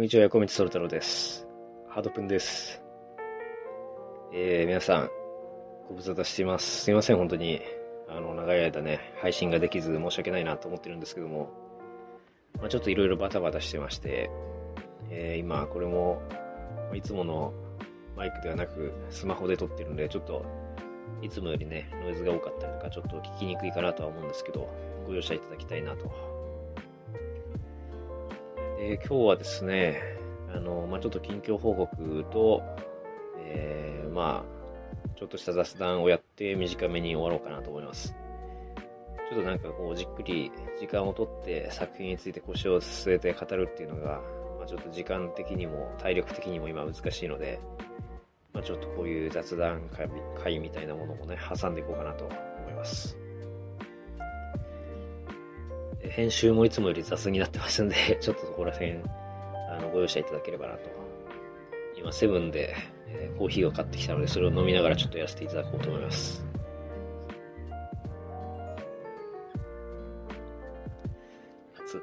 んにちは、横道そる太郎です。ハードプンです。えー、皆さん、ご無沙汰しています。すいません、本当に。あの、長い間ね、配信ができず申し訳ないなと思ってるんですけども、まあ、ちょっといろいろバタバタしてまして、えー、今、これも、いつものマイクではなく、スマホで撮ってるんで、ちょっと、いつもよりね、ノイズが多かったりとか、ちょっと聞きにくいかなとは思うんですけど、ご容赦いただきたいなとえー今日はですね、あの、まあ、ちょっと近況報告と、えーまあ、ちょっとした雑談をやって短めに終わろうかなと思います。ちょっとなんかこう、じっくり時間をとって作品について腰を据えて語るっていうのが、まあ、ちょっと時間的にも体力的にも今難しいので、まあ、ちょっとこういう雑談会みたいなものもね、挟んでいこうかなと思います。編集もいつもより雑になってますんで、ちょっとそこら辺、あの、ご容赦いただければなと。今、セブンで、えーコーヒーを買ってきたので、それを飲みながらちょっとやらせていただこうと思います。熱っ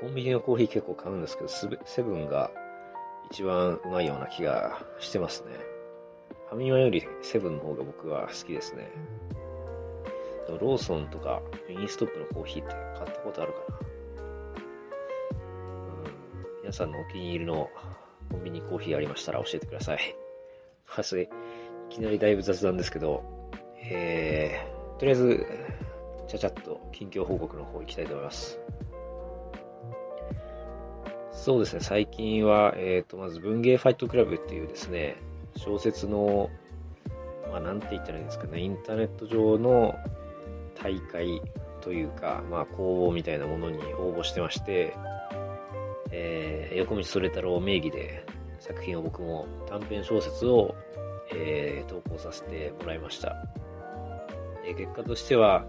コンビニのコーヒー結構買うんですけど、セブンが一番うまいような気がしてますね。ファミマよりセブンの方が僕は好きですね。でもローソンとかミニストップのコーヒーって買ったことあるかな、うん、皆さんのお気に入りのコンビニコーヒーありましたら教えてください。はそれ、いきなりだいぶ雑談ですけど、えー、とりあえず、ちゃちゃっと近況報告の方行きたいと思います。そうですね、最近は、えっ、と、まず文芸ファイトクラブっていうですね、小説の、まあ、なんて言ったらいいんですかね、インターネット上の大会というか、まあ、公募みたいなものに応募してまして、えー、横道それ太郎名義で作品を僕も短編小説を、えー投稿させてもらいました。えー結果としては、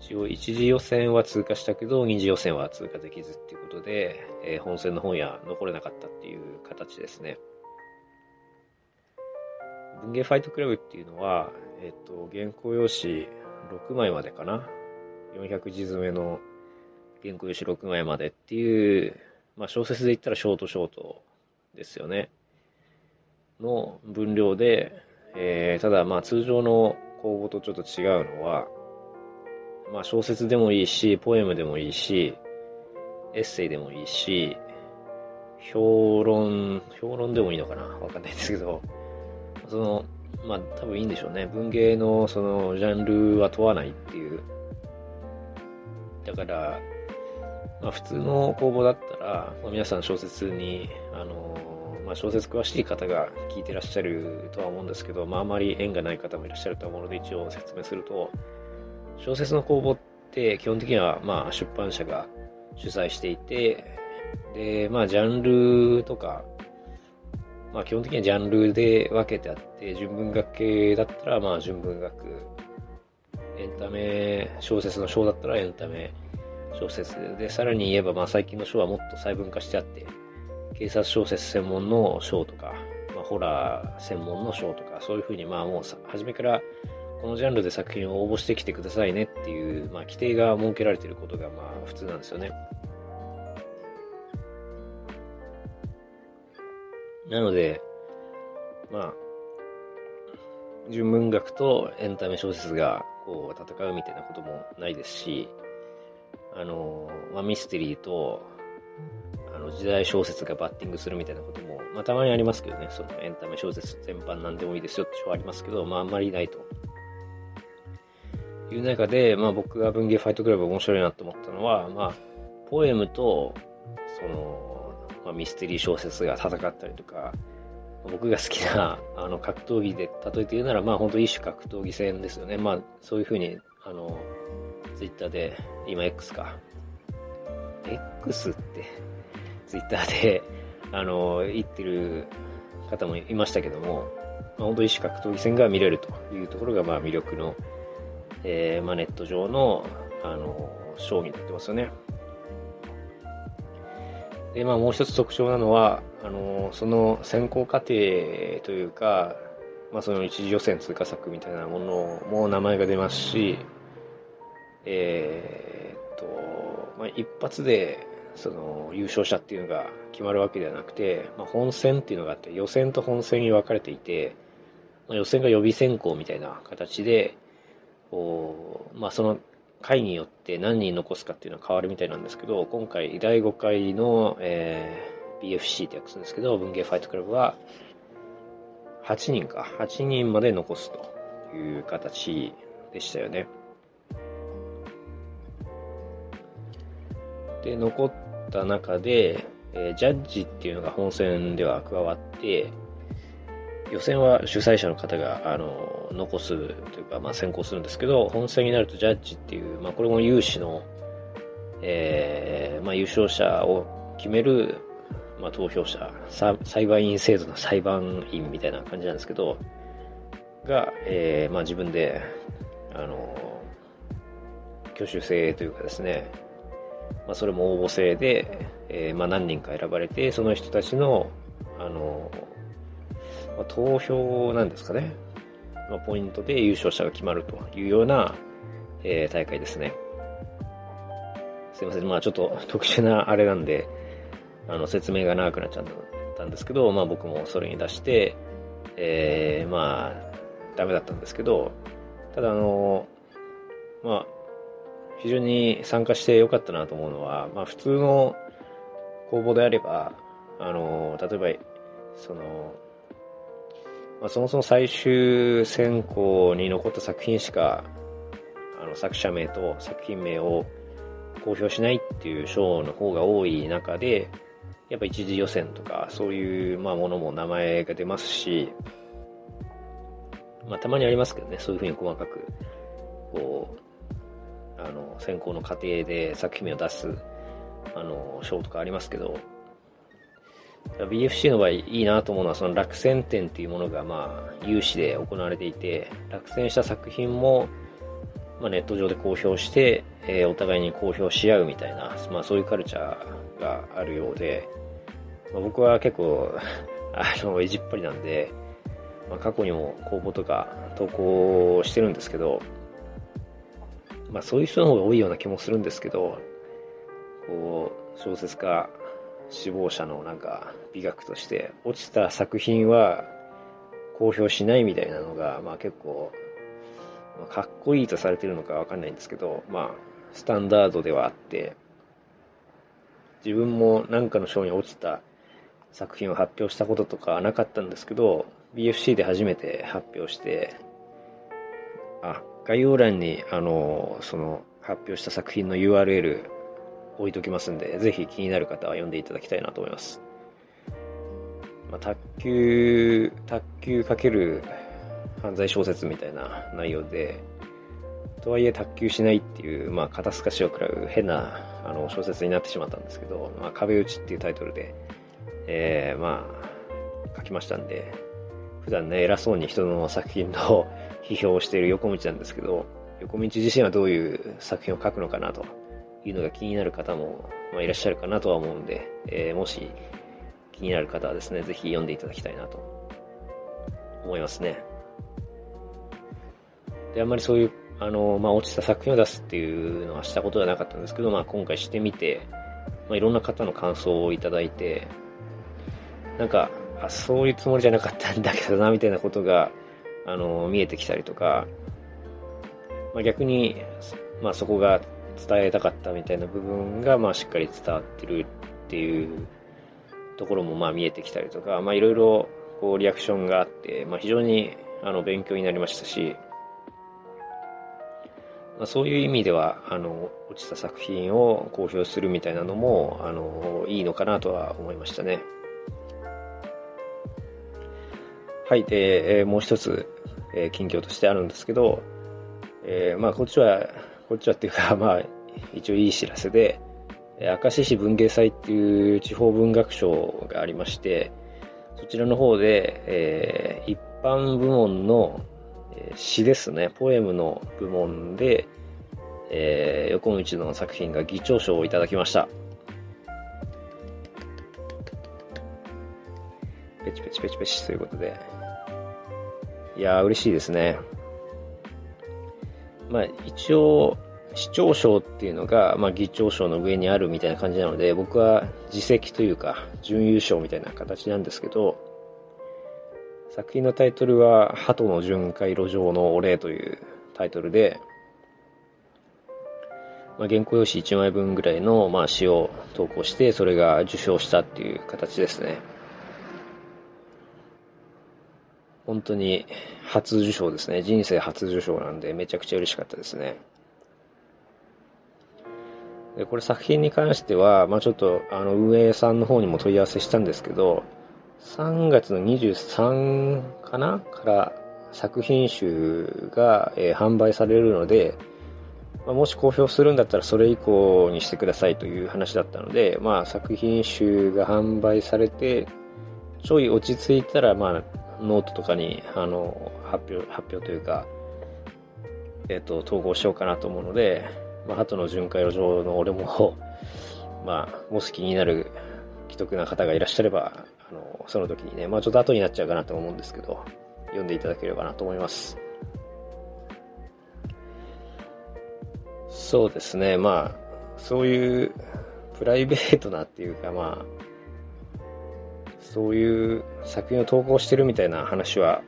一応一次予選は通過したけど、二次予選は通過できずっていうことで、えー本戦の本屋残れなかったっていう形ですね。文芸ファイトクラブっていうのは、えっ、と、原稿用紙6枚までかな。400字詰めの原稿用紙6枚までっていう、まあ小説で言ったらショートショートですよね。の分量で、えーただまあ通常の公募とちょっと違うのは、まあ小説でもいいし、ポエムでもいいし、エッセイでもいいし、評論、評論でもいいのかなわかんないですけど、その、まあ多分いいんでしょうね。文芸のそのジャンルは問わないっていう。だから、まあ普通の公募だったら、まあ、皆さん小説に、あの、まあ小説詳しい方が聞いてらっしゃるとは思うんですけど、まああまり縁がない方もいらっしゃると思うので一応説明すると、小説の公募って基本的にはまあ出版社が主催していて、で、まあジャンルとか、まあ基本的にはジャンルで分けてあって、純文学系だったらまあ純文学、エンタメ小説の章だったらエンタメ小説で、さらに言えばまあ最近の章はもっと細分化してあって、警察小説専門の章とか、まあホラー専門の章とか、そういうふうにまあもう初めからこのジャンルで作品を応募してきてくださいねっていう、まあ規定が設けられていることがまあ普通なんですよね。なので、まあ、純文学とエンタメ小説がこう戦うみたいなこともないですし、あの、まあ、ミステリーと、あの、時代小説がバッティングするみたいなことも、まあ、たまにありますけどね、そのエンタメ小説全般なんでもいいですよって章ありますけど、まあ、あんまりないと。いう中で、まあ、僕が文芸ファイトクラブ面白いなと思ったのは、まあ、ポエムと、その、まあ、ミステリー小説が戦ったりとか、僕が好きなあの格闘技で例えて言うなら、まあ本当一種格闘技戦ですよね。まあそういうふうに、あの、ツイッターで、今 X か。X って、ツイッターで、あの、言ってる方もいましたけども、まあ、本当一種格闘技戦が見れるというところが、まあ魅力の、えーまあネット上の、あの、ショーになってますよね。で、まあもう一つ特徴なのは、あの、その選考過程というか、まあその一次予選通過作みたいなものも名前が出ますし、えーっと、まあ、一発でその優勝者っていうのが決まるわけではなくて、まあ、本戦っていうのがあって予選と本戦に分かれていて、まあ、予選が予備選考みたいな形でこう、まあ、その回によって何人残すかっていうのは変わるみたいなんですけど今回第5回の、えー、BFC って訳すんですけど文芸ファイトクラブは8人か8人まで残すという形でしたよね。で、残った中で、えー、ジャッジっていうのが本戦では加わって、予選は主催者の方が、あの、残すというか、まあ、先行するんですけど、本戦になるとジャッジっていう、まあ、これも有志の、えー、まあ、優勝者を決める、まあ、投票者、裁判員制度の裁判員みたいな感じなんですけど、が、えー、まあ、自分で、あの、挙手制というかですね、まあ、それも応募制で、えー、まあ、何人か選ばれて、その人たちの、あの、まあ、投票なんですかね、まあ、ポイントで優勝者が決まるというような、えー、大会ですね。すいません、まあちょっと特殊なあれなんで、あの、説明が長くなっちゃったんですけど、まあ僕もそれに出して、えー、まあ、ダメだったんですけど、ただあの、まあ、非常に参加してよかったなと思うのは、まあ、普通の公募であれば、あの、例えば、その、まあ、そもそも最終選考に残った作品しか、あの、作者名と作品名を公表しないっていう賞の方が多い中で、やっぱ一次予選とか、そういう、まあ、ものも名前が出ますし、まあ、たまにありますけどね、そういうふうに細かく、こう、あの、選考の過程で作品名を出す、あの、賞とかありますけど、BFC の場合いいなと思うのは、その落選展っていうものが、まあ、有志で行われていて、落選した作品も、まあ、ネット上で公表して、えー、お互いに公表し合うみたいな、まあ、そういうカルチャーがあるようで、まあ、僕は結構 あの、意地っぱりなんで、まあ、過去にも公募とか投稿してるんですけど、まあそういう人の方が多いような気もするんですけど、こう、小説家、死亡者のなんか美学として、落ちた作品は公表しないみたいなのが、まあ結構、まあ、かっこいいとされてるのかわかんないんですけど、まあ、スタンダードではあって、自分も何かの賞に落ちた作品を発表したこととかなかったんですけど、BFC で初めて発表して、あ、概要欄に、あの、その、発表した作品の URL 置いときますんで、ぜひ気になる方は読んでいただきたいなと思います。まあ、卓球、卓球かける犯罪小説みたいな内容で、とはいえ卓球しないっていう、まあ、肩透かしを食らう変なあの小説になってしまったんですけど、まあ、壁打ちっていうタイトルで、えー、まあ、書きましたんで、普段ね、偉そうに人の作品の 批評をしている横道なんですけど、横道自身はどういう作品を書くのかなというのが気になる方も、まあ、いらっしゃるかなとは思うんで、えー、もし気になる方はですね、ぜひ読んでいただきたいなと思いますね。で、あんまりそういう、あの、まあ、落ちた作品を出すっていうのはしたことはなかったんですけど、まあ、今回してみて、まあ、いろんな方の感想をいただいて、なんか、あ、そういうつもりじゃなかったんだけどな、みたいなことが、あの、見えてきたりとか、まあ、逆に、まあ、そこが伝えたかったみたいな部分が、まあ、しっかり伝わってるっていうところも、まあ、見えてきたりとか、まあ、いろいろ、こう、リアクションがあって、まあ、非常に、あの、勉強になりましたし、まあ、そういう意味では、あの、落ちた作品を公表するみたいなのも、あの、いいのかなとは思いましたね。はい、で、えー、もう一つ、えー、近況としてあるんですけど、えー、まあ、こっちは、こっちはっていうか、まあ、一応いい知らせで、明石市文芸祭っていう地方文学賞がありまして、そちらの方で、えー、一般部門の、え、詩ですね、ポエムの部門で、えー、横道の作品が議長賞をいただきました。ペチペチペチペチということで、いやー、嬉しいですね。まあ、一応、市長賞っていうのが、まあ、議長賞の上にあるみたいな感じなので、僕は自責というか、準優勝みたいな形なんですけど、作品のタイトルは、鳩の巡回路上のお礼というタイトルで、まあ、原稿用紙1枚分ぐらいの、まあ、詩を投稿して、それが受賞したっていう形ですね。本当に初受賞ですね。人生初受賞なんで、めちゃくちゃ嬉しかったですね。で、これ作品に関しては、まあちょっと、あの、運営さんの方にも問い合わせしたんですけど、3月の23かな？から作品集が、えー、販売されるので、まあ、もし公表するんだったらそれ以降にしてくださいという話だったので、まあ作品集が販売されて、ちょい落ち着いたら、まあ、ノートとかに、あの、発表、発表というか、えっ、と、統合しようかなと思うので、まあ、鳩の巡回路上の俺も まあ、もし気になる既得な方がいらっしゃれば、あの、その時にね、まあちょっと後になっちゃうかなと思うんですけど、読んでいただければなと思います。そうですね、まあ、そういうプライベートなっていうか、まあ、そういう作品を投稿してるみたいな話は、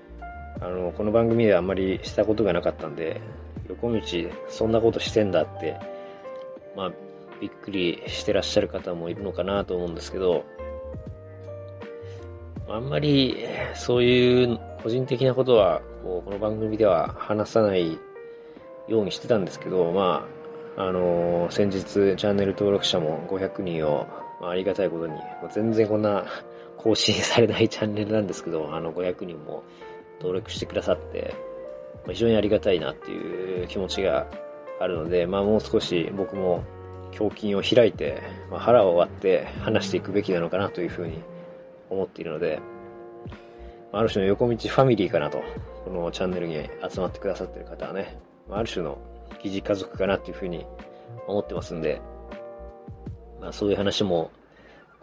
あの、この番組ではあんまりしたことがなかったんで、横道そんなことしてんだって、まあ、びっくりしてらっしゃる方もいるのかなと思うんですけど、あんまりそういう個人的なことはこうこの番組では話さないようにしてたんですけど、まあ、あの、先日チャンネル登録者も500人を、まあ、ありがたいことに、全然こんな更新されないチャンネルなんですけど、あの500人も登録してくださって、非常にありがたいなっていう気持ちがあるので、まあもう少し僕も胸筋を開いて、まあ、腹を割って話していくべきなのかなというふうに思っているので、ある種の横道ファミリーかなと、このチャンネルに集まってくださってる方はね、ある種の疑似家族かなっていうふうに思ってますんで、まあそういう話も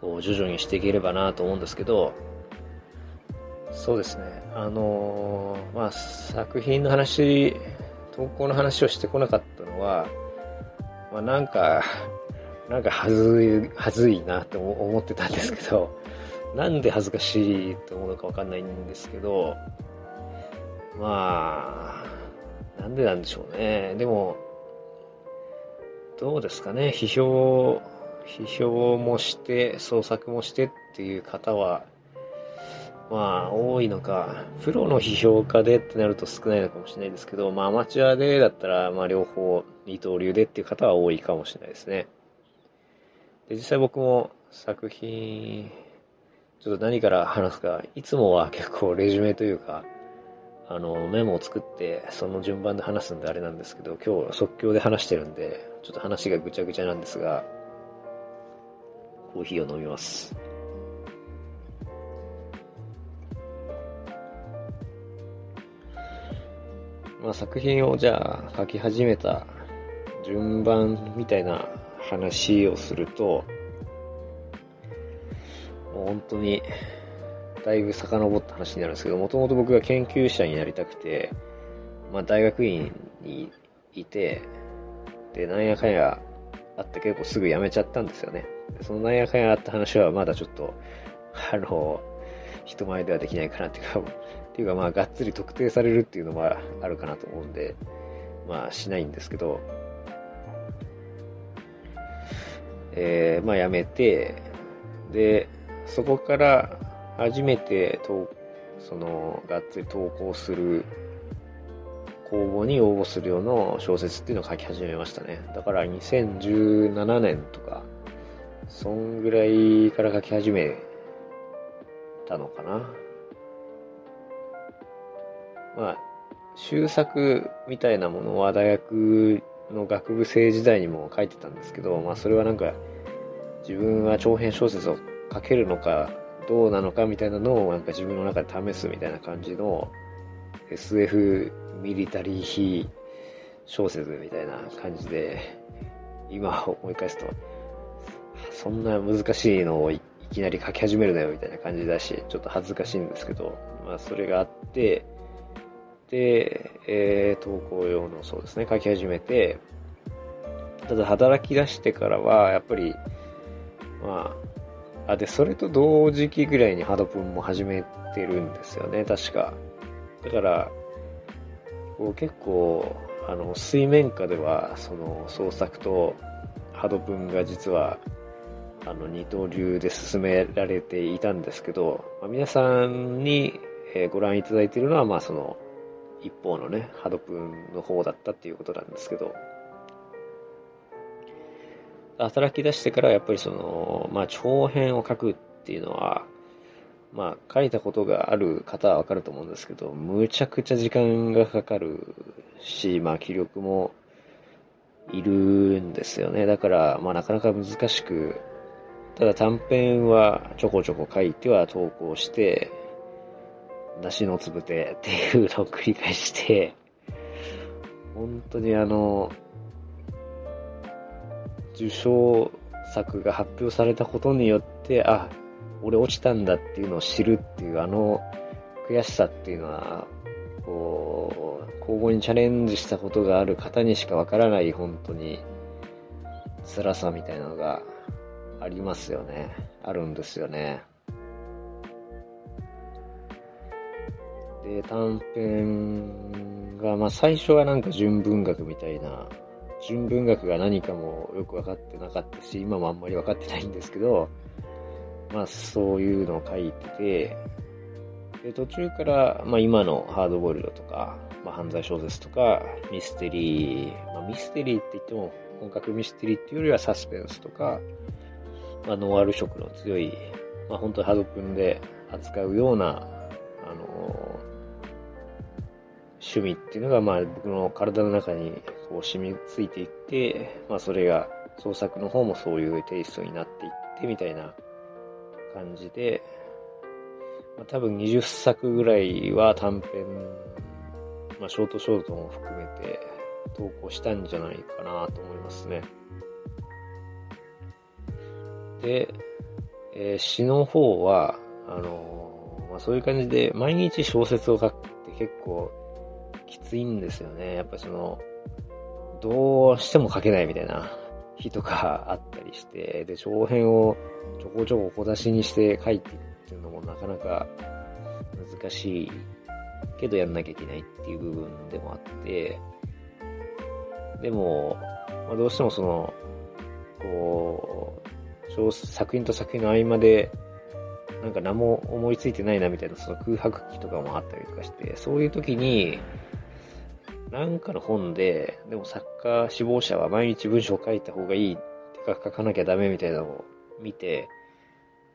こう徐々にしていければなと思うんですけど、そうですね。あのー、まあ、作品の話、投稿の話をしてこなかったのは、まあ、なんか、なんかはずい、はずいなって思ってたんですけど、なんで恥ずかしいと思うのかわかんないんですけど、まあ、なんでなんでしょうね。でも、どうですかね。批評、批評もして、創作もしてっていう方は、まあ、多いのか、プロの批評家でってなると少ないのかもしれないですけど、まあ、アマチュアでだったら、まあ、両方、二刀流でっていう方は多いかもしれないですね。で、実際僕も作品、ちょっと何から話すか、いつもは結構レジュメというか、あの、メモを作って、その順番で話すんであれなんですけど、今日即興で話してるんで、ちょっと話がぐちゃぐちゃなんですが、コーヒーを飲みます。まあ、作品をじゃあ書き始めた順番みたいな話をすると、もう本当にだいぶ遡った話になるんですけど、もともと僕が研究者になりたくて、まあ大学院にいて、で、なんやかんやあって結構すぐ辞めちゃったんですよね。そのなんやかんやあった話はまだちょっと、あの、人前ではできないかなっていうか、っていうかまあがっつり特定されるっていうのはあるかなと思うんで、まあしないんですけど、えー、まあやめて、で、そこから初めてと、その、がっつり投稿する公募に応募するような小説っていうのを書き始めましたね。だから2017年とか、そんぐらいから書き始めたのかな。まあ、修作みたいなものは大学の学部生時代にも書いてたんですけど、まあそれはなんか自分は長編小説を書けるのかどうなのかみたいなのをなんか自分の中で試すみたいな感じの SF ミリタリー非小説みたいな感じで今思い返すとそんな難しいのをいきなり書き始めるなよみたいな感じだしちょっと恥ずかしいんですけどまあそれがあってで、えー、投稿用のそうですね、書き始めて、ただ働き出してからは、やっぱり、まあ、あ、で、それと同時期ぐらいにハドプンも始めてるんですよね、確か。だから、こう結構、あの、水面下では、その創作とハドプンが実は、あの、二刀流で進められていたんですけど、まあ、皆さんに、えご覧いただいているのは、まあその、一方のね、ハドプンの方だったっていうことなんですけど、働き出してからやっぱりその、まあ長編を書くっていうのは、まあ書いたことがある方はわかると思うんですけど、むちゃくちゃ時間がかかるし、まあ気力もいるんですよね。だから、まあなかなか難しく、ただ短編はちょこちょこ書いては投稿して、梨のつぶてっていうのを繰り返して、本当にあの、受賞作が発表されたことによって、あ、俺落ちたんだっていうのを知るっていうあの悔しさっていうのは、こう、公募にチャレンジしたことがある方にしかわからない本当に辛さみたいなのがありますよね。あるんですよね。で、短編が、まあ最初はなんか純文学みたいな、純文学が何かもよく分かってなかったし、今もあんまり分かってないんですけど、まあそういうのを書いてて、で、途中から、まあ今のハードボイルドとか、まあ犯罪小説とか、ミステリー、まあミステリーって言っても本格ミステリーっていうよりはサスペンスとか、まあノワール色の強い、まあ本当にハドプンで扱うような、あの趣味っていうのが、まあ僕の体の中にこう染みついていって、まあそれが創作の方もそういうテイストになっていってみたいな感じで、まあ、多分20作ぐらいは短編、まあショートショートも含めて投稿したんじゃないかなと思いますね。で、えー、詩の方は、あのー、まあそういう感じで毎日小説を書くって結構きついんですよね。やっぱその、どうしても書けないみたいな日とかあったりして、で、長編をちょこちょこ小出しにして書いていくっていうのもなかなか難しいけどやんなきゃいけないっていう部分でもあって、でも、まあ、どうしてもその、こう、作品と作品の合間で、なんか何も思いついてないなみたいなその空白期とかもあったりとかして、そういう時に、なんかの本で、でも作家志望者は毎日文章を書いた方がいい、てか書かなきゃダメみたいなのを見て、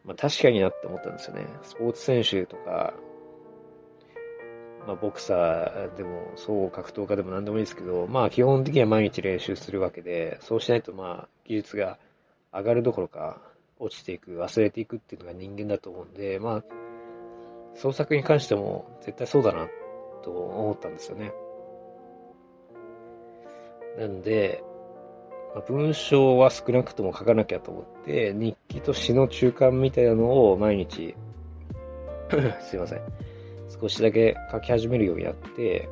まあ確かになって思ったんですよね。スポーツ選手とか、まあボクサーでも、そう格闘家でも何でもいいですけど、まあ基本的には毎日練習するわけで、そうしないとまあ技術が上がるどころか落ちていく、忘れていくっていうのが人間だと思うんで、まあ創作に関しても絶対そうだなと思ったんですよね。なんで、まあ、文章は少なくとも書かなきゃと思って、日記と詩の中間みたいなのを毎日 すいません。少しだけ書き始めるようになって、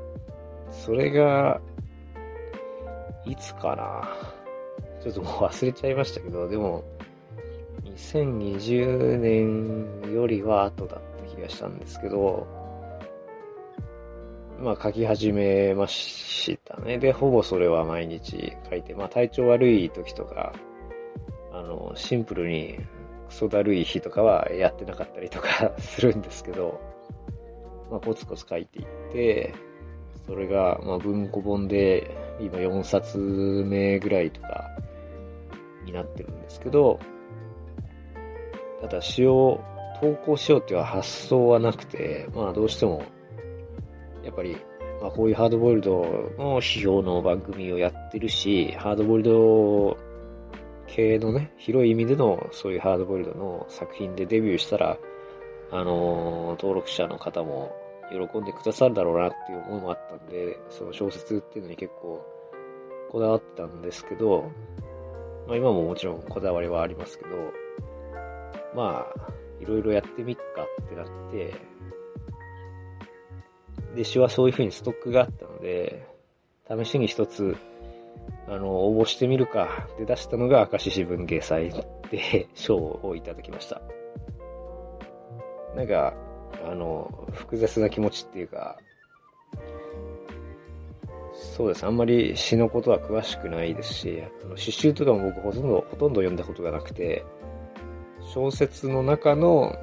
それが、いつかなちょっともう忘れちゃいましたけど、でも、2020年よりは後だった気がしたんですけど、まあ書き始めましたね。で、ほぼそれは毎日書いて、まあ体調悪い時とか、あの、シンプルにクソだるい日とかはやってなかったりとか するんですけど、まあコツコツ書いていって、それが、まあ文庫本で今4冊目ぐらいとかになってるんですけど、ただ詩を投稿しようっていう発想はなくて、まあどうしてもやっぱり、まあ、こういうハードボイルドの批評の番組をやってるし、ハードボイルド系のね、広い意味でのそういうハードボイルドの作品でデビューしたら、あのー、登録者の方も喜んでくださるだろうなっていう思いもあったんで、その小説っていうのに結構こだわってたんですけど、まあ今ももちろんこだわりはありますけど、まあ、いろいろやってみっかってなって、で、詩はそういう風にストックがあったので、試しに一つあの、応募してみるかで出したのが明石市文芸祭で賞をいただきました。なんか、あの、複雑な気持ちっていうか、そうです。あんまり詩のことは詳しくないですし、あの詩集とかも僕ほとんど、ほとんど読んだことがなくて、小説の中の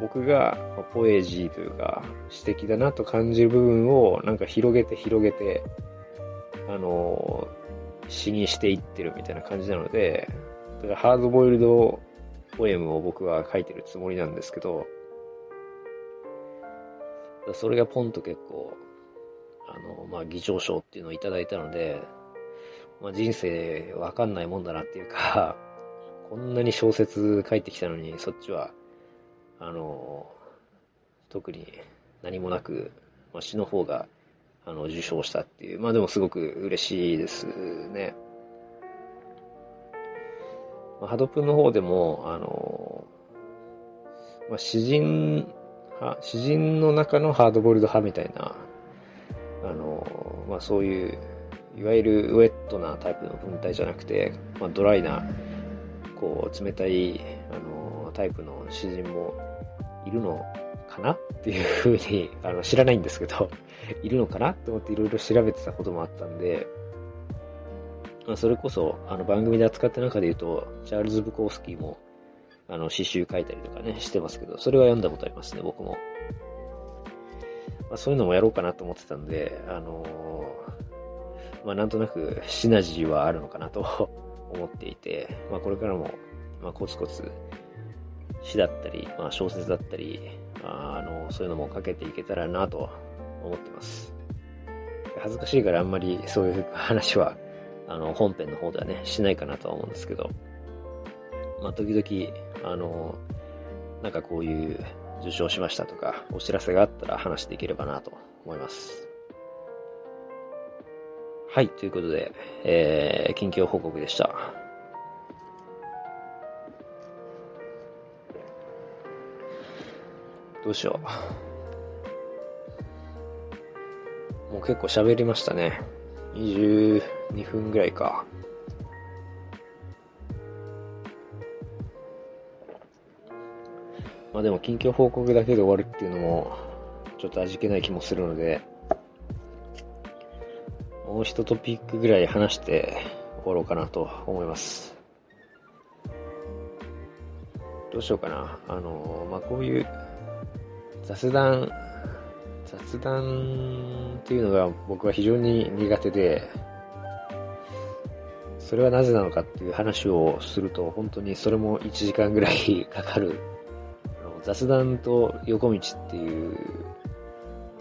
僕がポエジーというか詩的だなと感じる部分をなんか広げて広げて、あの、詩にしていってるみたいな感じなので、だからハードボイルドポエムを僕は書いてるつもりなんですけど、それがポンと結構あの、まあ、議長賞っていうのをいただいたので、まあ、人生わかんないもんだなっていうか、こんなに小説書いてきたのに、そっちは、あの、特に何もなく、まあ、詩の方が、あの、受賞したっていう、まあでもすごく嬉しいですね。まあ、ハドプンの方でも、あの、まあ、詩人、詩人の中のハードボイルド派みたいなあの、まあ、そういう、いわゆるウェットなタイプの文体じゃなくて、まあ、ドライな、こう、冷たい、あの、タイプの詩人もいるのかな？っていうふうに、あの、知らないんですけど、いるのかな？と思っていろいろ調べてたこともあったんで、まあ、それこそ、あの、番組で扱った中で言うと、チャールズ・ブコースキーも、あの、詩集書いたりとかね、してますけど、それは読んだことありますね、僕も。まあ、そういうのもやろうかなと思ってたんで、あのー、まあ、なんとなくシナジーはあるのかなと 思っていて、まあ、これからも、まあ、コツコツ詩だったり、まあ、小説だったり、あ、あのそういうのもかけていけたらなと思ってます。恥ずかしいからあんまりそういう話は、あの、本編の方ではね、しないかなとは思うんですけど、まあ、時々、あの、なんかこういう受賞しましたとか、お知らせがあったら話していければなと思います。はい、ということで、えー、近況報告でした。どうしよう。もう結構喋りましたね。22分ぐらいか。まあでも近況報告だけで終わるっていうのも、ちょっと味気ない気もするので、もう一トピックぐらい話して終わろうかなと思います。どうしようかな。あの、まあ、こういう雑談、雑談っていうのが僕は非常に苦手で、それはなぜなのかっていう話をすると、本当にそれも1時間ぐらいかかる雑談と横道っていう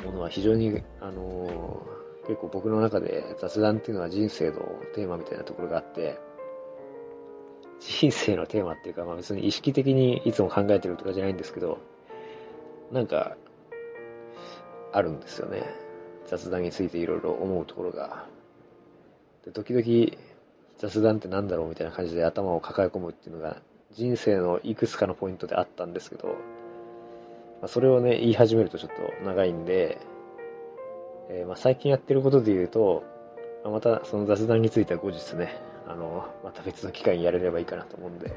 ものは非常に、あのー、結構僕の中で雑談っていうのは人生のテーマみたいなところがあって、人生のテーマっていうか、まあ別に意識的にいつも考えてるとかじゃないんですけど、なんか、あるんですよね。雑談についていろいろ思うところが。で、時々、雑談って何だろうみたいな感じで頭を抱え込むっていうのが人生のいくつかのポイントであったんですけど、まあ、それをね、言い始めるとちょっと長いんで、えー、まあ最近やってることで言うと、ま、たその雑談については後日ね、あの、また別の機会にやれればいいかなと思うんで、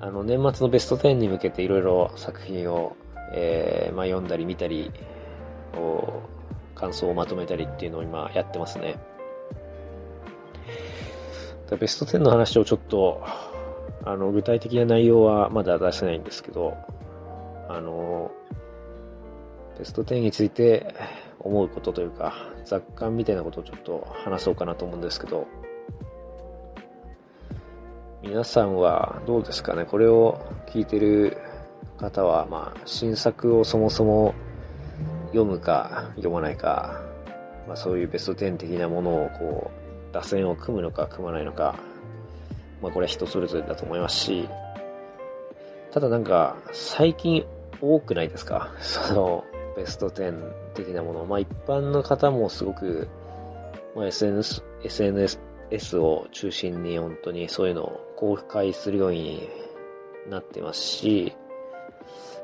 あの、年末のベスト10に向けていろいろ作品を、えー、まあ読んだり見たり、感想をまとめたりっていうのを今やってますね。ベスト10の話をちょっと、あの、具体的な内容はまだ出せないんですけど、あの、ベスト10について思うことというか、雑感みたいなことをちょっと話そうかなと思うんですけど、皆さんはどうですかね？これを聞いてる方は、まあ、新作をそもそも読むか読まないか、まあ、そういうベスト10的なものをこう打線を組むのか組まないのか、まあこれは人それぞれだと思いますし、ただなんか最近多くないですか？そのベスト10的なもの。まあ一般の方もすごく、まあ、SNS、SNS を中心に本当にそういうのを公開するようになってますし、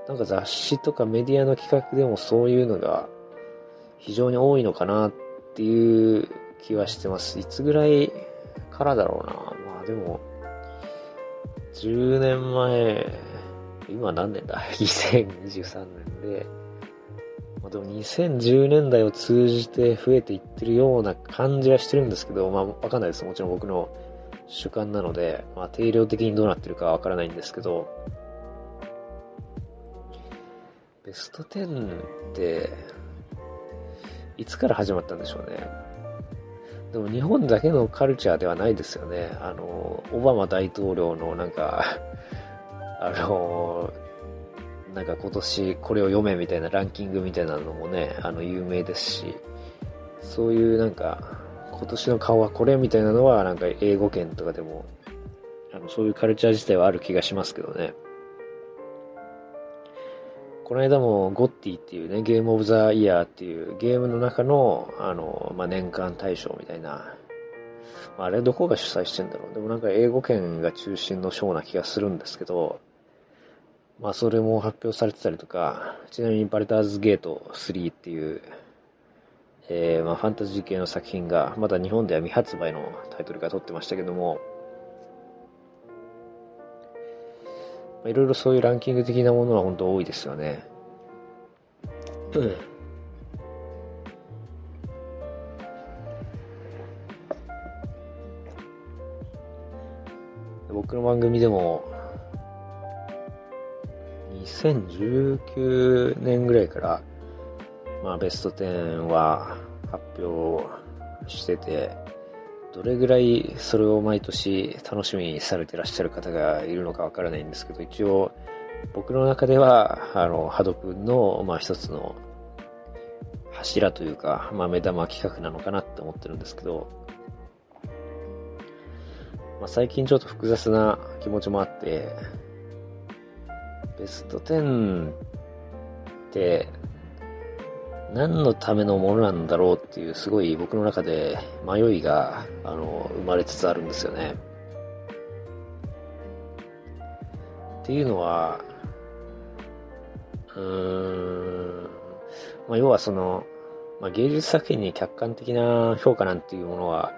なんか雑誌とかメディアの企画でもそういうのが非常に多いのかなっていう気はしてます。いつぐらいからだろうな。まあでも、10年前、今何年だ ?2023 年で、まあ、でも2010年代を通じて増えていってるような感じはしてるんですけど、まあわかんないです。もちろん僕の主観なので、まあ定量的にどうなってるかわからないんですけど、ベスト10って、いつから始まったんでしょうね。でも日本だけのカルチャーではないですよね。あの、オバマ大統領のなんか、あの、なんか今年これを読めみたいなランキングみたいなのもね、あの、有名ですし、そういうなんか、今年の顔はこれみたいなのはなんか英語圏とかでも、あの、そういうカルチャー自体はある気がしますけどね。この間もゴッティっていうね、ゲームオブザイヤーっていうゲームの中の、あの、まあ、年間大賞みたいな、まあ、あれどこが主催してんだろう。でもなんか英語圏が中心の賞な気がするんですけど、まあそれも発表されてたりとか、ちなみにバレターズゲート3っていう、えー、まあファンタジー系の作品が、まだ日本では未発売のタイトルが取ってましたけども、いろいろそういうランキング的なものは本当多いですよね。うん。僕の番組でも、2019年ぐらいから、まあベスト10は発表してて、どれぐらいそれを毎年楽しみにされてらっしゃる方がいるのかわからないんですけど、一応僕の中では、あの、ハド君の、まあ一つの柱というか、まあ目玉企画なのかなって思ってるんですけど、まあ最近ちょっと複雑な気持ちもあって、ベスト10って何のためのものなんだろうっていうすごい僕の中で迷いがあの生まれつつあるんですよね。っていうのは、うーん、まあ、要はその、まあ、芸術作品に客観的な評価なんていうものは、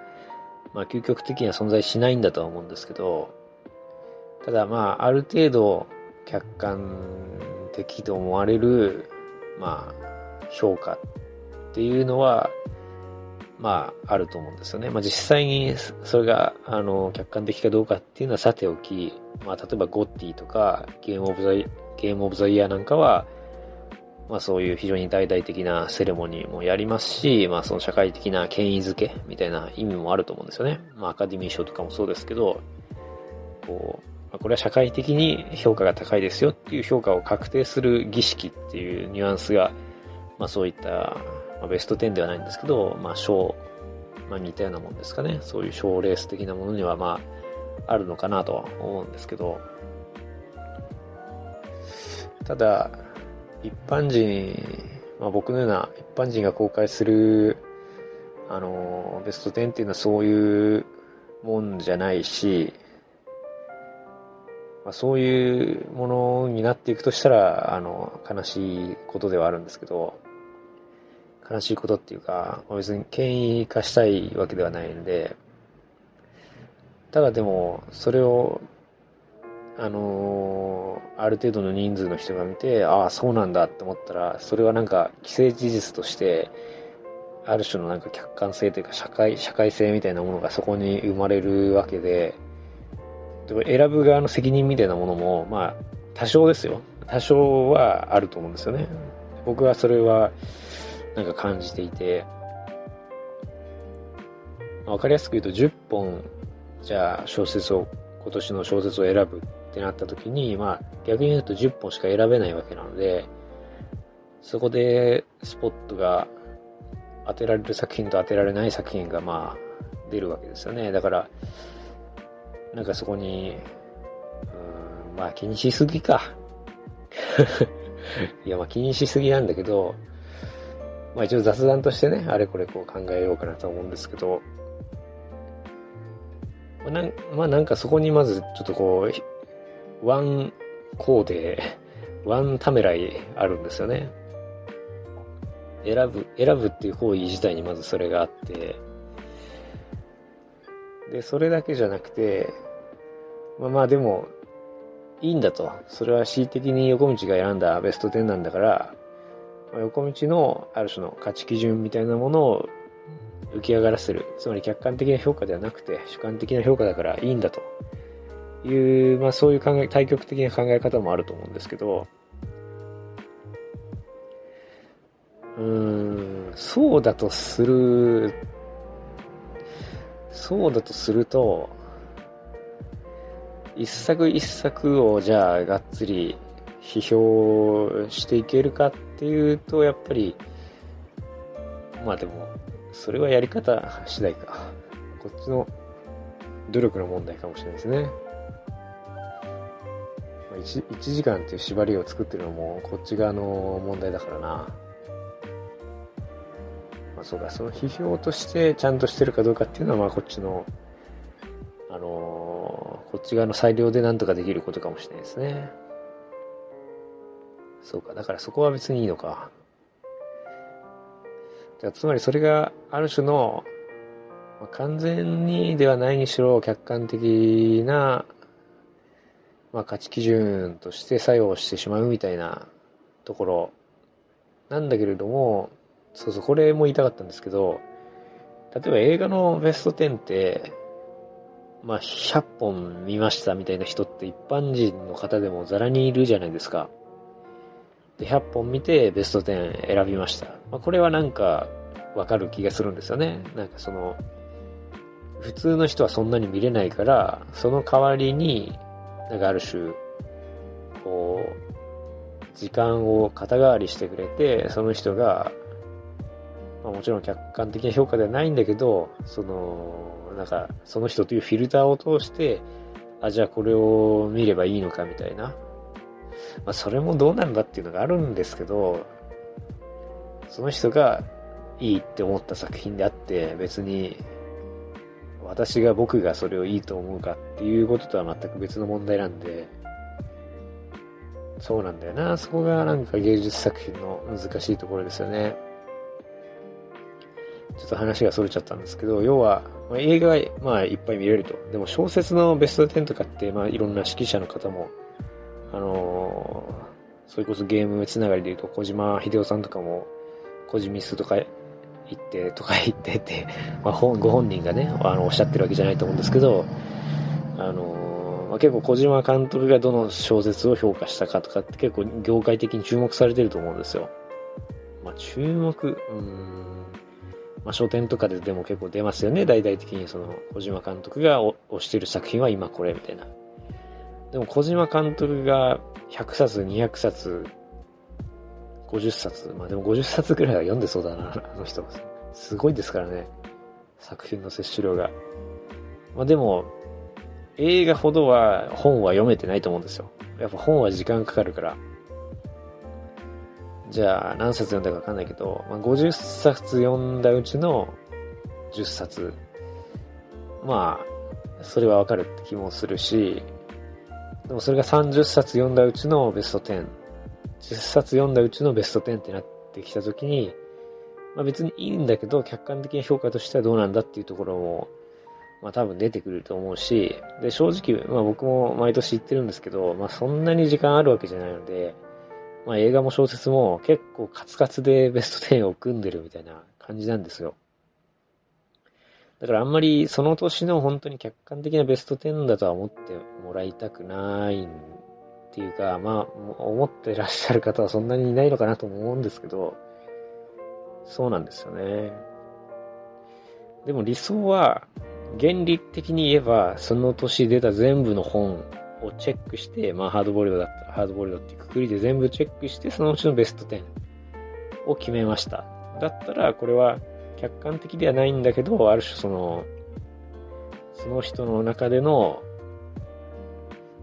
まあ、究極的には存在しないんだとは思うんですけど、ただまあ、ある程度客観的と思われる、まあ、評価っていうのは、まあ、あると思うんですよね。まあ、実際にそれが、あの、客観的かどうかっていうのはさておき、まあ、例えばゴッティとか、ゲームオブザ、ゲームオブザイヤーなんかは、まあそういう非常に大々的なセレモニーもやりますし、まあその社会的な権威づけみたいな意味もあると思うんですよね。まあアカデミー賞とかもそうですけど、こう、これは社会的に評価が高いですよっていう評価を確定する儀式っていうニュアンスがまあそういった、まあ、ベスト10ではないんですけど、まあ賞、まあ似たようなもんですかね。そういう賞レース的なものにはまああるのかなとは思うんですけど、ただ、一般人、まあ僕のような一般人が公開する、あの、ベスト10っていうのはそういうもんじゃないし、まあ、そういうものになっていくとしたら、あの、悲しいことではあるんですけど、悲しいことっていうか、別に権威化したいわけではないんで、ただでも、それを、あのー、ある程度の人数の人が見て、ああ、そうなんだって思ったら、それはなんか既成事実として、ある種のなんか客観性というか社会、社会性みたいなものがそこに生まれるわけで、でも選ぶ側の責任みたいなものも、まあ、多少ですよ。多少はあると思うんですよね。僕はそれは、なんか感じていて、わかりやすく言うと10本、じゃあ小説を、今年の小説を選ぶってなった時に、まあ逆に言うと10本しか選べないわけなので、そこでスポットが当てられる作品と当てられない作品がまあ出るわけですよね。だから、なんかそこに、うん、まあ気にしすぎか。いやまあ気にしすぎなんだけど、まあ一応雑談としてね、あれこれこう考えようかなと思うんですけど、まあ、なまあなんかそこにまずちょっとこう、ワンコーデ、ワンためらいあるんですよね。選ぶ、選ぶっていう行為自体にまずそれがあって、で、それだけじゃなくて、まあまあでも、いいんだと。それは恣意的に横道が選んだベスト10なんだから、横道のある種の価値基準みたいなものを浮き上がらせる。つまり客観的な評価ではなくて、主観的な評価だからいいんだという、まあそういう考え、対極的な考え方もあると思うんですけど、うん、そうだとする、そうだとすると、一作一作をじゃあがっつり批評していけるかってていうと、やっぱり、まあでも、それはやり方次第か。こっちの努力の問題かもしれないですね。1, 1時間っていう縛りを作ってるのもこっち側の問題だからな。まあそうか、その批評としてちゃんとしてるかどうかっていうのはまあこっちの、あのー、こっち側の裁量でなんとかできることかもしれないですね。そうか、だからそこは別にいいのか。じゃつまりそれがある種の、まあ、完全にではないにしろ客観的な、まあ、価値基準として作用してしまうみたいなところなんだけれども、そうそう、これも言いたかったんですけど、例えば映画のベスト10って、まあ、100本見ましたみたいな人って一般人の方でもザラにいるじゃないですか。で、100本見てベスト10選びました。まあ、これはなんかわかる気がするんですよね。なんかその、普通の人はそんなに見れないから、その代わりに、なんかある種、こう、時間を肩代わりしてくれて、その人が、まあ、もちろん客観的な評価ではないんだけど、その、なんか、その人というフィルターを通して、あ、じゃあこれを見ればいいのかみたいな。まあ、それもどうなんだっていうのがあるんですけど、その人がいいって思った作品であって、別に、私が僕がそれをいいと思うかっていうこととは全く別の問題なんで、そうなんだよな。そこがなんか芸術作品の難しいところですよね。ちょっと話が逸れちゃったんですけど、要は、まあ、映画が、まあ、いっぱい見れると。でも小説のベスト10とかって、まあ、いろんな指揮者の方もあのー、それこそゲームつながりで言うと、小島秀夫さんとかも、小島ミスとか言って、とか言ってて、まあ、ご本人がね、あの、おっしゃってるわけじゃないと思うんですけど、あのー、まあ、結構小島監督がどの小説を評価したかとかって結構業界的に注目されてると思うんですよ。まあ、注目、うん、まあ、書店とかででも結構出ますよね。大々的にその、小島監督が推してる作品は今これみたいな。でも小島監督が100冊、200冊、50冊、まあでも50冊ぐらいは読んでそうだな、あの人。すごいですからね。作品の摂取量が。まあでも、映画ほどは本は読めてないと思うんですよ。やっぱ本は時間かかるから。じゃあ何冊読んだかわかんないけど、まあ、50冊読んだうちの10冊。まあ、それはわかるって気もするし、でもそれが30冊読んだうちのベスト10。10冊読んだうちのベスト10ってなってきたときに、まあ別にいいんだけど、客観的な評価としてはどうなんだっていうところも、まあ多分出てくると思うし、で、正直、まあ僕も毎年言ってるんですけど、まあそんなに時間あるわけじゃないので、まあ映画も小説も結構カツカツでベスト10を組んでるみたいな感じなんですよ。だからあんまりその年の本当に客観的なベスト10だとは思ってもらいたくないっていうか、まあ、思ってらっしゃる方はそんなにいないのかなと思うんですけど、そうなんですよね。でも理想は、原理的に言えば、その年出た全部の本をチェックして、まあハードボイルドだったらハードボイルドっていうくくりで全部チェックして、そのうちのベスト10を決めました。だったら、これは客観的ではないんだけど、ある種その、その人の中での、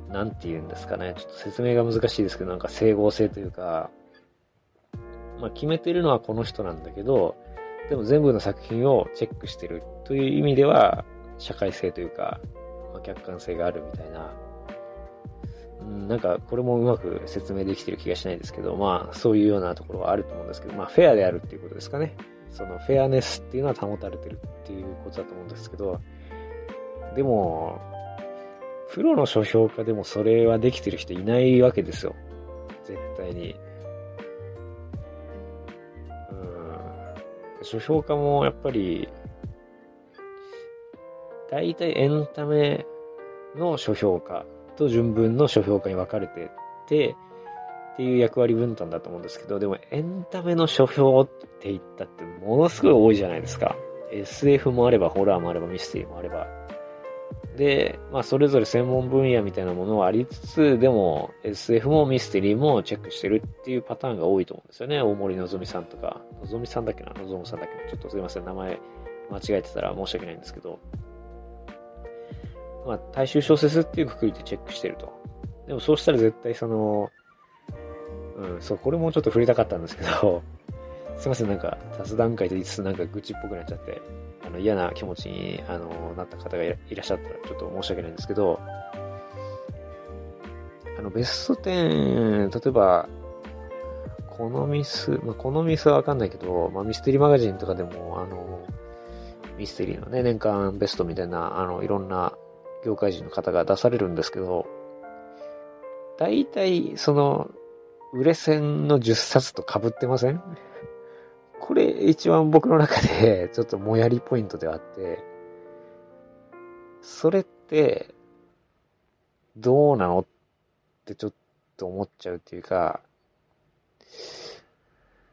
なんて言うんですかね。ちょっと説明が難しいですけど、なんか整合性というか、まあ決めてるのはこの人なんだけど、でも全部の作品をチェックしてるという意味では、社会性というか、まあ、客観性があるみたいな、うん、なんかこれもうまく説明できてる気がしないですけど、まあそういうようなところはあると思うんですけど、まあフェアであるっていうことですかね。そのフェアネスっていうのは保たれてるっていうことだと思うんですけど、でも、プロの書評家でもそれはできてる人いないわけですよ。絶対に。うん。書評家もやっぱり、大体エンタメの書評家と純文の書評家に分かれてて、っていう役割分担だと思うんですけど、でもエンタメの書評って言ったってものすごい多いじゃないですか。SF もあれば、ホラーもあれば、ミステリーもあれば。で、まあ、それぞれ専門分野みたいなものはありつつ、でも SF もミステリーもチェックしてるっていうパターンが多いと思うんですよね。大森のぞみさんとか、のぞみさんだっけな？のぞむさんだっけな？ちょっとすいません、名前間違えてたら申し訳ないんですけど、まあ、大衆小説っていうくくりでチェックしてると。でもそうしたら絶対その、うん、そう、これもちょっと触れたかったんですけど、すいません、なんか雑談会と言いつつなんか愚痴っぽくなっちゃって、あの嫌な気持ちにあのなった方がいらっしゃったらちょっと申し訳ないんですけど、あのベスト10、例えば、このミス、まあ、このミスはわかんないけど、まあ、ミステリーマガジンとかでも、あの、ミステリーのね、年間ベストみたいな、あの、いろんな業界人の方が出されるんですけど、大体、その、売れ線の10冊と被ってません？これ一番僕の中で ちょっともやりポイントではあって、それって、どうなの？ってちょっと思っちゃうっていうか、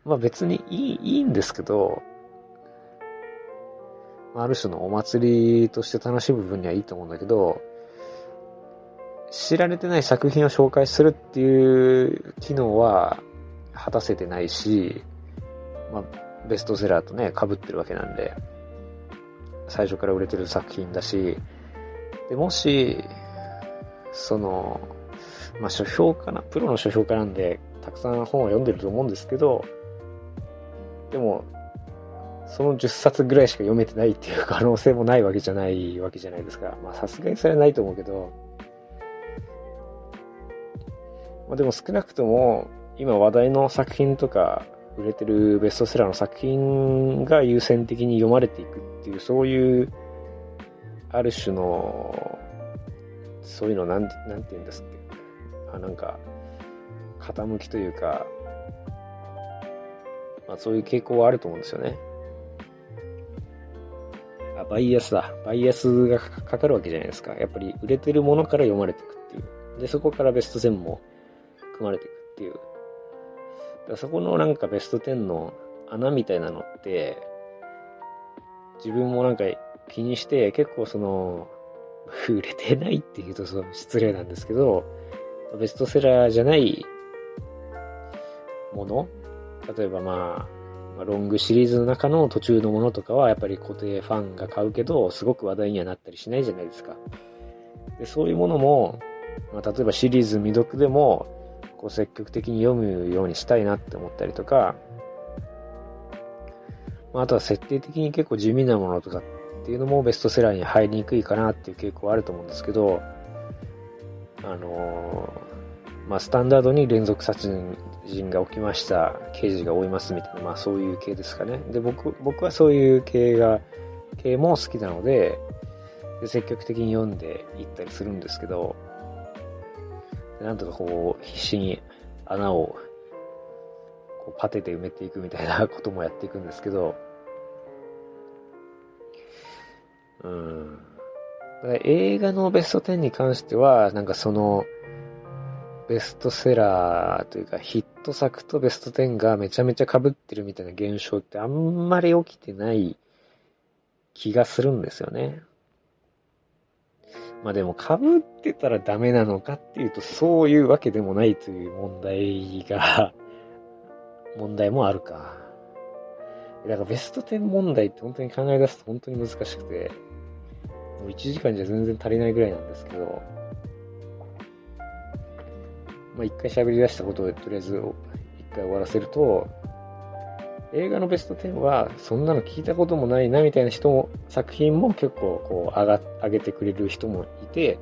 まあ別にいい、いいんですけど、ある種のお祭りとして楽しむ分にはいいと思うんだけど、知られてない作品を紹介するっていう機能は果たせてないし、まあ、ベストセラーとね、被ってるわけなんで、最初から売れてる作品だし、で、もし、その、まあ、書評家な、プロの書評家なんで、たくさん本を読んでると思うんですけど、でも、その10冊ぐらいしか読めてないっていう可能性もないわけじゃないわけじゃないですか。まあさすがにそれはないと思うけど、まあでも少なくとも今話題の作品とか売れてるベストセラーの作品が優先的に読まれていくっていうそういうある種のそういうのなんなんて言うんですっけあなんか傾きというかまあそういう傾向はあると思うんですよね。あ、バイアスだ。バイアスがかかるわけじゃないですか。やっぱり売れてるものから読まれていくっていう。で、そこからベスト10も組まれていくっていう。だそこのなんかベスト10の穴みたいなのって、自分もなんか気にして、結構その、売れてないって言うとそう失礼なんですけど、ベストセラーじゃないもの例えば、まあ、ロングシリーズの中の途中のものとかはやっぱり固定ファンが買うけど、すごく話題にはなったりしないじゃないですか。でそういうものも、まあ、例えばシリーズ未読でも、こう積極的に読むようにしたいなって思ったりとか、まあ、とは設定的に結構地味なものとかっていうのもベストセラーに入りにくいかなっていう傾向はあると思うんですけど、あのー、まあ、スタンダードに連続殺人が起きました、刑事が追いますみたいな、まあそういう系ですかね。で、僕、僕はそういう系が、系も好きなので、で積極的に読んでいったりするんですけど、なんとかこう、必死に穴をこうパテで埋めていくみたいな こともやっていくんですけど、うん。映画のベスト10に関しては、なんかその、ベストセラーというかヒット作とベスト10がめちゃめちゃ被ってるみたいな現象ってあんまり起きてない気がするんですよね。まあでも被ってたらダメなのかっていうとそういうわけでもないという問題が 問題もあるか。だからベスト10問題って本当に考え出すと本当に難しくて、もう1時間じゃ全然足りないぐらいなんですけど、まあ、一回喋り出したことでとりあえず一回終わらせると、映画のベスト10はそんなの聞いたこともないなみたいな人も、作品も結構こう上が、上げてくれる人もいて、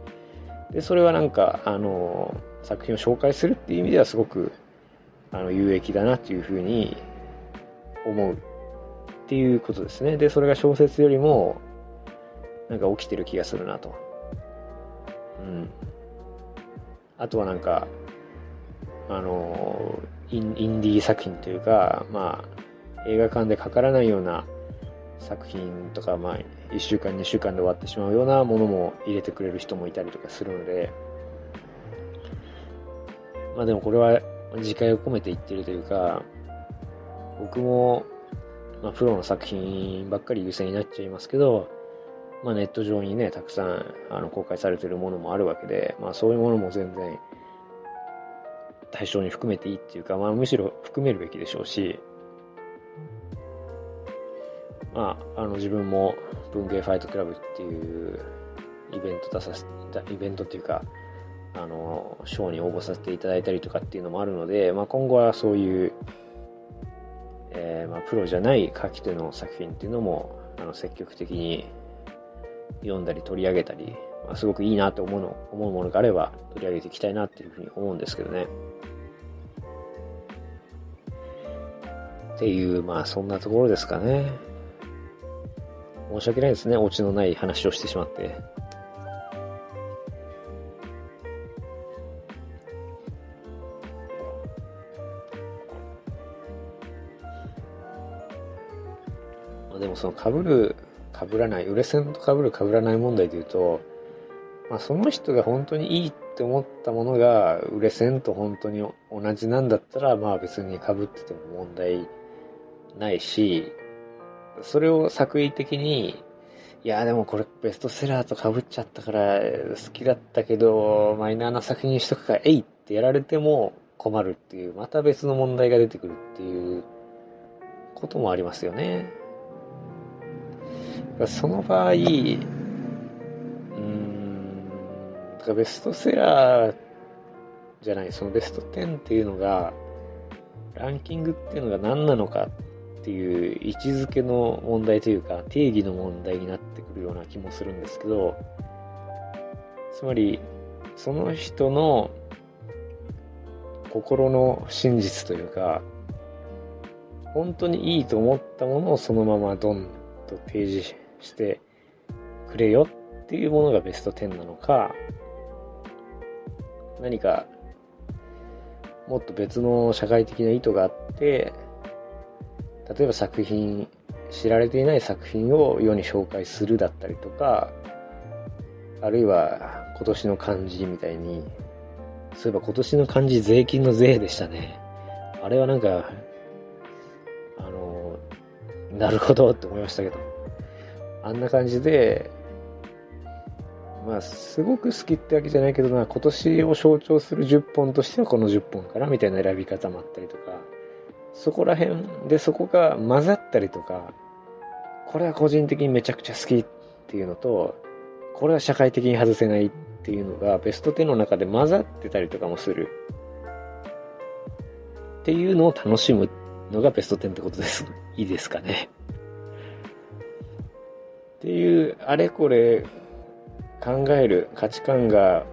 で、それはなんか、あの、作品を紹介するっていう意味ではすごく、あの、有益だなっていうふうに思うっていうことですね。で、それが小説よりも、なんか起きてる気がするなと。うん。あとはなんか、あの、インインディー作品というか、まあ、映画館でかからないような作品とか、まあ、1週間、2週間で終わってしまうようなものも入れてくれる人もいたりとかするので、まあでもこれは自戒を込めて言ってるというか、僕も、まあ、プロの作品ばっかり優先になっちゃいますけど、まあ、ネット上にね、たくさんあの公開されてるものもあるわけで、まあ、そういうものも全然対象に含めていいっていうか、まあ、むしろ含めるべきでしょうし、まあ、あの自分も文芸ファイトクラブっていうイベント出させた、イベントっていうか、あの、ショーに応募させていただいたりとかっていうのもあるので、まあ、今後はそういう、えー、まあ、プロじゃない書き手の作品っていうのも、あの、積極的に読んだり取り上げたり、まあ、すごくいいなと思うの、思うものがあれば取り上げていきたいなっていうふうに思うんですけどね。っていう、まあそんなところですかね。申し訳ないですね。オチのない話をしてしまって。まあでもその被る被らない、売れ線と被る被らない問題で言うと、まあ、その人が本当にいいって思ったものが売れ線と本当に同じなんだったら、まあ別に被ってても問題ないし、それを作為的に、いや、でもこれベストセラーと被っちゃったから好きだったけど、マイナーな作品にしとくか、えいってやられても困るっていう、また別の問題が出てくるっていうこともありますよね。その場合、うーん、だからベストセラーじゃない、そのベスト10っていうのが、ランキングっていうのが何なのかっていう位置づけの問題というか、定義の問題になってくるような気もするんですけど、つまり、その人の心の真実というか、本当にいいと思ったものをそのままドンと提示してくれよっていうものがベスト10なのか、何かもっと別の社会的な意図があって、例えば作品、知られていない作品を世に紹介するだったりとか、あるいは今年の漢字みたいに、そういえば今年の漢字税金の税でしたね。あれはなんか、あの、なるほどって思いましたけど。あんな感じで、まあ、すごく好きってわけじゃないけどな、今年を象徴する10本としてはこの10本かな、みたいな選び方もあったりとか、そこら辺でそこが混ざったりとか、これは個人的にめちゃくちゃ好きっていうのと、これは社会的に外せないっていうのがベスト10の中で混ざってたりとかもする。っていうのを楽しむのがベスト10ってことです。いいですかね。っていう、あれこれ考える価値観が、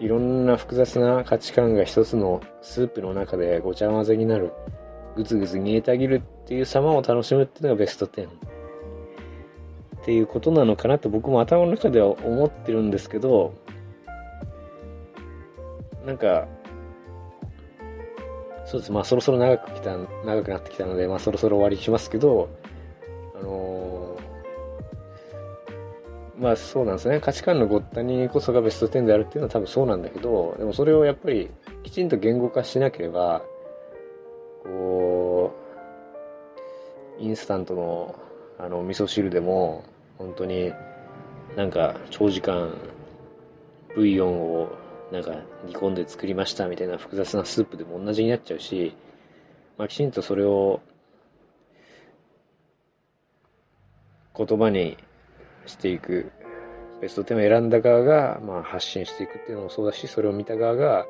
いろんな複雑な価値観が一つのスープの中でごちゃ混ぜになる、ぐつぐつ煮えたぎるっていう様を楽しむっていうのがベスト10。っていうことなのかなと僕も頭の中では思ってるんですけど、なんか、そうです。まあそろそろ長く来た、長くなってきたので、まあそろそろ終わりにしますけど、あのまあそうなんですね。価値観のごったにこそがベスト10であるっていうのは多分そうなんだけど、でもそれをやっぱりきちんと言語化しなければ、こう、インスタントのあの味噌汁でも、本当になんか長時間ブイヨンをなんか煮込んで作りましたみたいな複雑なスープでも同じになっちゃうし、まあ、きちんとそれを言葉にしていく、ベスト10を選んだ側が、まあ、発信していくっていうのもそうだし、それを見た側が、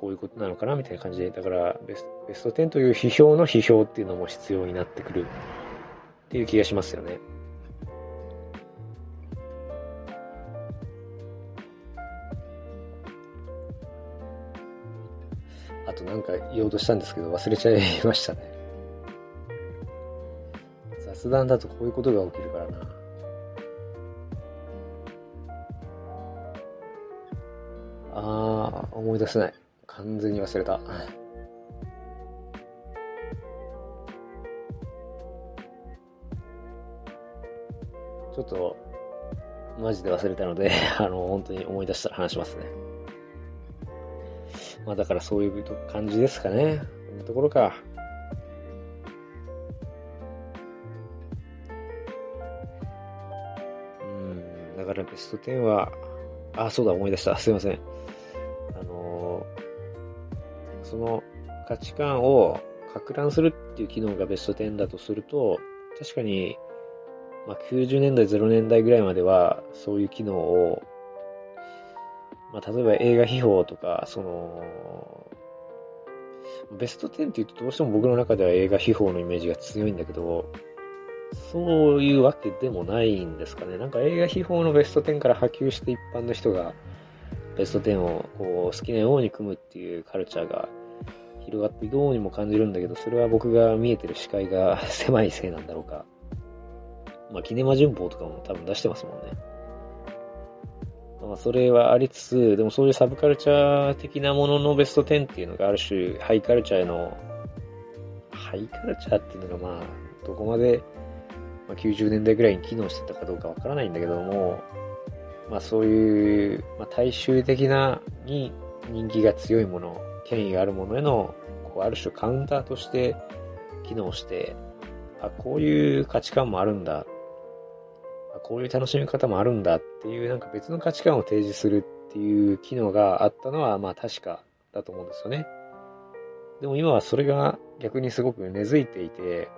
こういうことなのかなみたいな感じで、だからベスベスト10という批評の批評っていうのも必要になってくるっていう気がしますよね。あとなんか言おうとしたんですけど忘れちゃいましたね。雑談だとこういうことが起きるからな。ああ、思い出せない。完全に忘れた。ちょっと、マジで忘れたので あの、本当に思い出したら話しますね。まあだからそういう感じですかね。こんなところか。うん、だからベスト10は、あ、そうだ、思い出した。すいません。その価値観を拡乱するっていう機能がベスト10だとすると、確かに、まあ、90年代、0年代ぐらいまでは、そういう機能を、まあ、例えば映画秘宝とか、その、ベスト10って言うとどうしても僕の中では映画秘宝のイメージが強いんだけど、そういうわけでもないんですかね。なんか映画秘宝のベスト10から波及して一般の人がベスト10をこう好きなように組むっていうカルチャーが広がってどうにも感じるんだけど、それは僕が見えてる視界が 狭いせいなんだろうか。まあ、キネマ旬報とかも多分出してますもんね。まあ、それはありつつ、でもそういうサブカルチャー的なもののベスト10っていうのがある種、ハイカルチャーへの、ハイカルチャーっていうのがまあ、どこまで、まあ、90年代ぐらいに機能してたかどうかわからないんだけども、まあそういう、まあ、大衆的なに人気が強いもの、権威があるものへの、こうある種カウンターとして機能して、あ、こういう価値観もあるんだこういう楽しみ方もあるんだっていうなんか別の価値観を提示するっていう機能があったのはまあ確かだと思うんですよね。でも今はそれが逆にすごく根付いていて、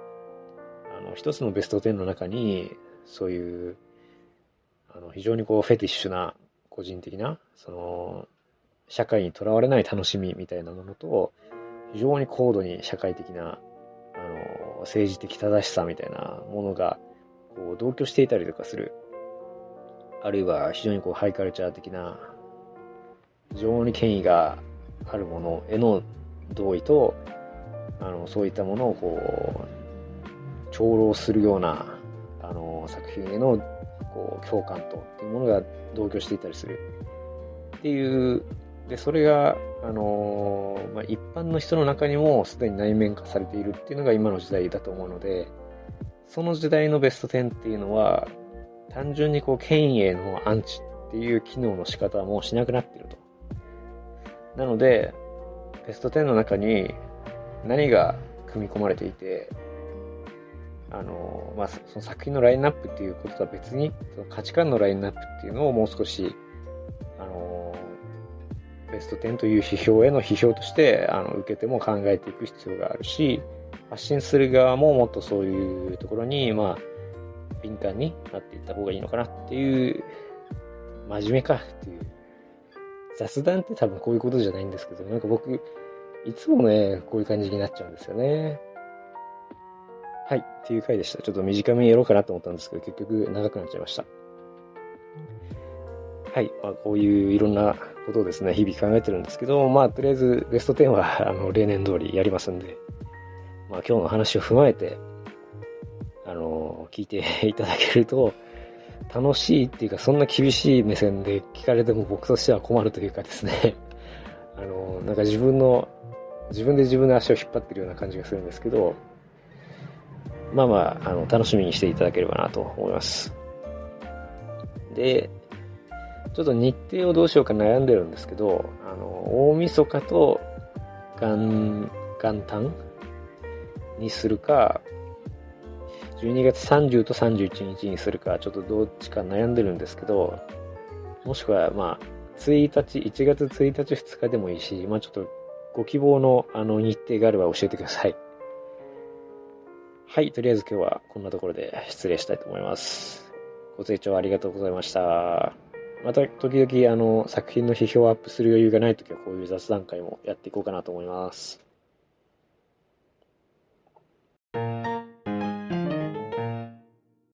あの、一つのベスト10の中に、そういう、あの、非常にこうフェティッシュな個人的な、その、社会にとらわれない楽しみみたいなものと、非常に高度に社会的な、あの、政治的正しさみたいなものがこう同居していたりとかする。あるいは非常にこうハイカルチャー的な、非常に権威があるものへの同意と、あの、そういったものをこう、長老するような、あの、作品への、こう、共感とっていうものが同居していたりする。っていう、で、それが、あのまあ、一般の人の中にもすでに内面化されているっていうのが今の時代だと思うので、その時代のベスト10っていうのは、単純にこう、権威へのアンチっていう機能の仕方はもうしなくなってると。なので、ベスト10の中に何が組み込まれていて、あの、まあ、その作品のラインナップっていうこととは別に、その価値観のラインナップっていうのをもう少し、あの、ベスト10という批評への批評として、あの、受けても考えていく必要があるし、発信する側ももっとそういうところに、まあ、敏感になっていった方がいいのかなっていう、真面目かっていう。雑談って多分こういうことじゃないんですけど、なんか僕、いつもね、こういう感じになっちゃうんですよね。はい、っていう回でした。ちょっと短めにやろうかなと思ったんですけど、結局長くなっちゃいました。はい、まあ、こういういろんなことをですね、日々考えてるんですけど、まあ、とりあえずベスト10は、あの、例年通りやりますんで、まあ、今日の話を踏まえて、あの、聞いていただけると、楽しいっていうか、そんな厳しい目線で聞かれても僕としては困るというかですね、あの、なんか自分の、自分で自分の足を引っ張ってるような感じがするんですけど、まあまあ、あの、楽しみにしていただければなと思います。で、ちょっと日程をどうしようか悩んでるんですけど、あの、大晦日と元、元旦にするか、12月30と31日にするか、ちょっとどっちか悩んでるんですけど、もしくは、まあ、1日、1月1日2日でもいいし、まあちょっとご希望のあの日程があれば教えてください。はい、とりあえず今日はこんなところで失礼したいと思います。ご清聴ありがとうございました。また時々あの作品の批評をアップする余裕がない時はこういう雑談会もやっていこうかなと思います。